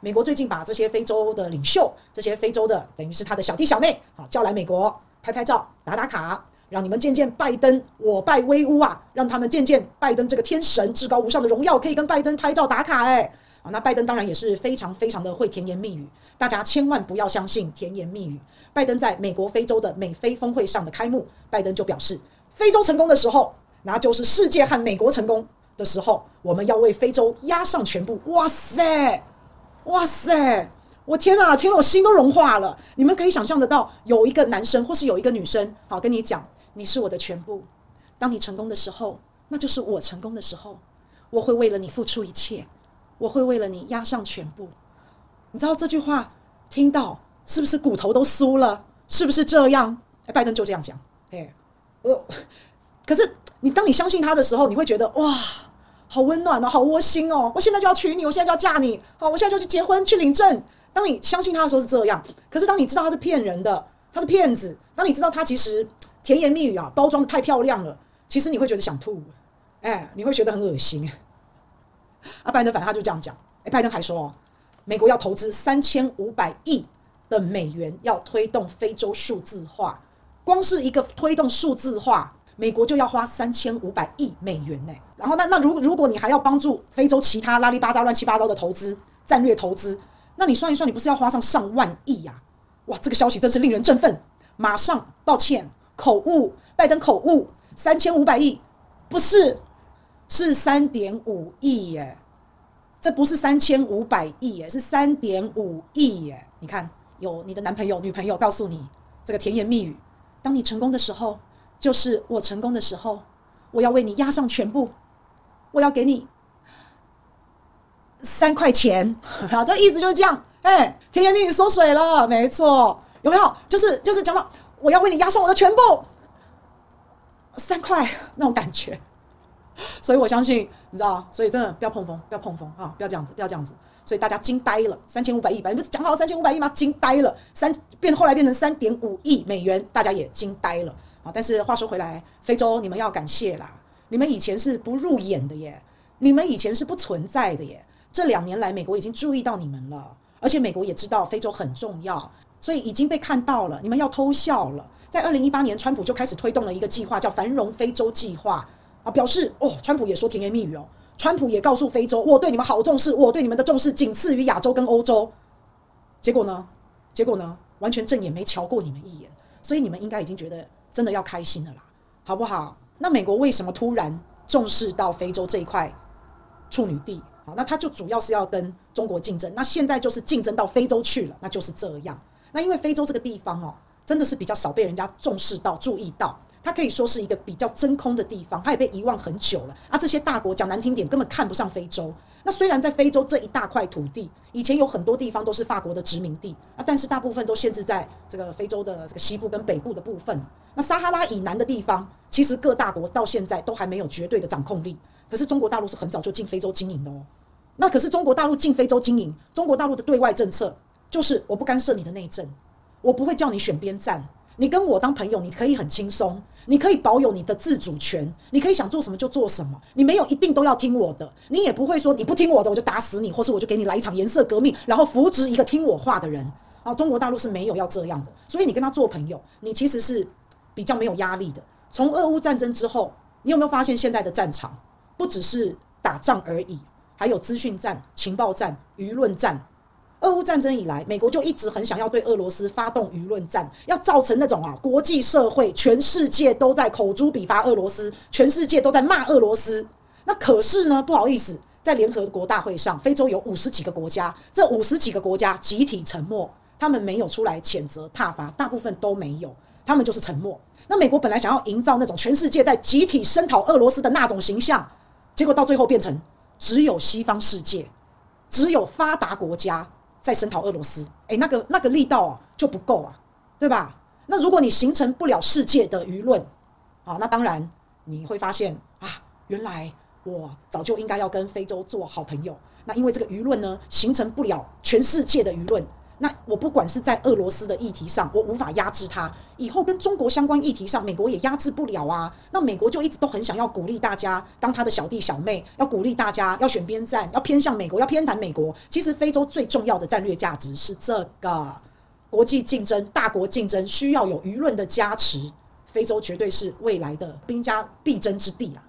美国最近把这些非洲的领袖，这些非洲的等于是他的小弟小妹，好叫来美国拍拍照、打打卡，让你们见见拜登，我拜威武啊！让他们见见拜登这个天神至高无上的荣耀，可以跟拜登拍照打卡哎。啊，那拜登当然也是非常非常的会甜言蜜语，大家千万不要相信甜言蜜语。拜登在美国非洲的美非峰会上的开幕，拜登就表示，非洲成功的时候，那就是世界和美国成功的时候，我们要为非洲押上全部。哇塞，哇塞，我天哪，听了我心都融化了。你们可以想象得到，有一个男生或是有一个女生，好跟你讲，你是我的全部。当你成功的时候，那就是我成功的时候，我会为了你付出一切。我会为了你押上全部，你知道这句话听到是不是骨头都酥了？是不是这样？哎，拜登就这样讲。哎，我可是你当你相信他的时候，你会觉得哇，好温暖哦，好窝心哦！我现在就要娶你，我现在就要嫁你，好，我现在就去结婚去领证。当你相信他的时候是这样，可是当你知道他是骗人的，他是骗子，当你知道他其实甜言蜜语啊，包装得太漂亮了，其实你会觉得想吐，哎，你会觉得很恶心。啊，拜登反正他就这样讲。哎，拜登还说，美国要投资三千五百亿的美元，要推动非洲数字化。光是一个推动数字化，美国就要花三千五百亿美元呢。然后那那如如果你还要帮助非洲其他拉里巴扎乱七八糟的投资战略投资，那你算一算，你不是要花上上万亿呀？哇，这个消息真是令人振奋。马上，抱歉，口误，拜登口误，三千五百亿不是。是三点五亿耶，这不是三千五百亿耶，是三点五亿耶。你看，有你的男朋友、女朋友告诉你这个甜言蜜语，当你成功的时候，就是我成功的时候，我要为你押上全部，我要给你三块钱。好，这意思就是这样。哎，甜言蜜语缩水了，没错，有没有？就是就是讲到我要为你押上我的全部，三块那种感觉。所以我相信，你知道，所以真的不要碰风，不要碰风啊！不要这样子，不要这样子。所以大家惊呆了，三千五百亿，本来不是讲好了三千五百亿吗？惊呆了，三变后来变成三点五亿美元，大家也惊呆了啊！但是话说回来，非洲你们要感谢啦，你们以前是不入眼的耶，你们以前是不存在的耶。这两年来，美国已经注意到你们了，而且美国也知道非洲很重要，所以已经被看到了。你们要偷笑了，在二零一八年，川普就开始推动了一个计划，叫繁荣非洲计划。啊，表示哦，川普也说甜言蜜语哦，川普也告诉非洲，我对你们好重视，我对你们的重视仅次于亚洲跟欧洲。结果呢？结果呢？完全正眼没瞧过你们一眼，所以你们应该已经觉得真的要开心的啦，好不好？那美国为什么突然重视到非洲这一块处女地？好，那它就主要是要跟中国竞争，那现在就是竞争到非洲去了，那就是这样。那因为非洲这个地方哦，真的是比较少被人家重视到、注意到。它可以说是一个比较真空的地方，它也被遗忘很久了啊！这些大国讲难听点，根本看不上非洲。那虽然在非洲这一大块土地，以前有很多地方都是法国的殖民地啊，但是大部分都限制在这个非洲的这个西部跟北部的部分。那撒哈拉以南的地方，其实各大国到现在都还没有绝对的掌控力。可是中国大陆是很早就进非洲经营的哦。那可是中国大陆进非洲经营，中国大陆的对外政策就是我不干涉你的内政，我不会叫你选边站。你跟我当朋友，你可以很轻松，你可以保有你的自主权，你可以想做什么就做什么，你没有一定都要听我的，你也不会说你不听我的我就打死你，或是我就给你来一场颜色革命，然后扶植一个听我话的人。啊，中国大陆是没有要这样的，所以你跟他做朋友，你其实是比较没有压力的。从俄乌战争之后，你有没有发现现在的战场不只是打仗而已，还有资讯战、情报战、舆论战。俄乌战争以来，美国就一直很想要对俄罗斯发动舆论战，要造成那种啊，国际社会、全世界都在口诛笔伐俄罗斯，全世界都在骂俄罗斯。那可是呢，不好意思，在联合国大会上，非洲有五十几个国家，这五十几个国家集体沉默，他们没有出来谴责挞伐，大部分都没有，他们就是沉默。那美国本来想要营造那种全世界在集体声讨俄罗斯的那种形象，结果到最后变成只有西方世界，只有发达国家。在声讨俄罗斯，哎，那个那个力道啊就不够啊，对吧？那如果你形成不了世界的舆论，啊，那当然你会发现啊，原来我早就应该要跟非洲做好朋友。那因为这个舆论呢，形成不了全世界的舆论，那我不管是在俄罗斯的议题上，我无法压制他，以后跟中国相关议题上，美国也压制不了啊。那美国就一直都很想要鼓励大家当他的小弟小妹，要鼓励大家要选边站，要偏向美国，要偏袒美国。其实非洲最重要的战略价值是这个，国际竞争、大国竞争需要有舆论的加持，非洲绝对是未来的兵家必争之地啊。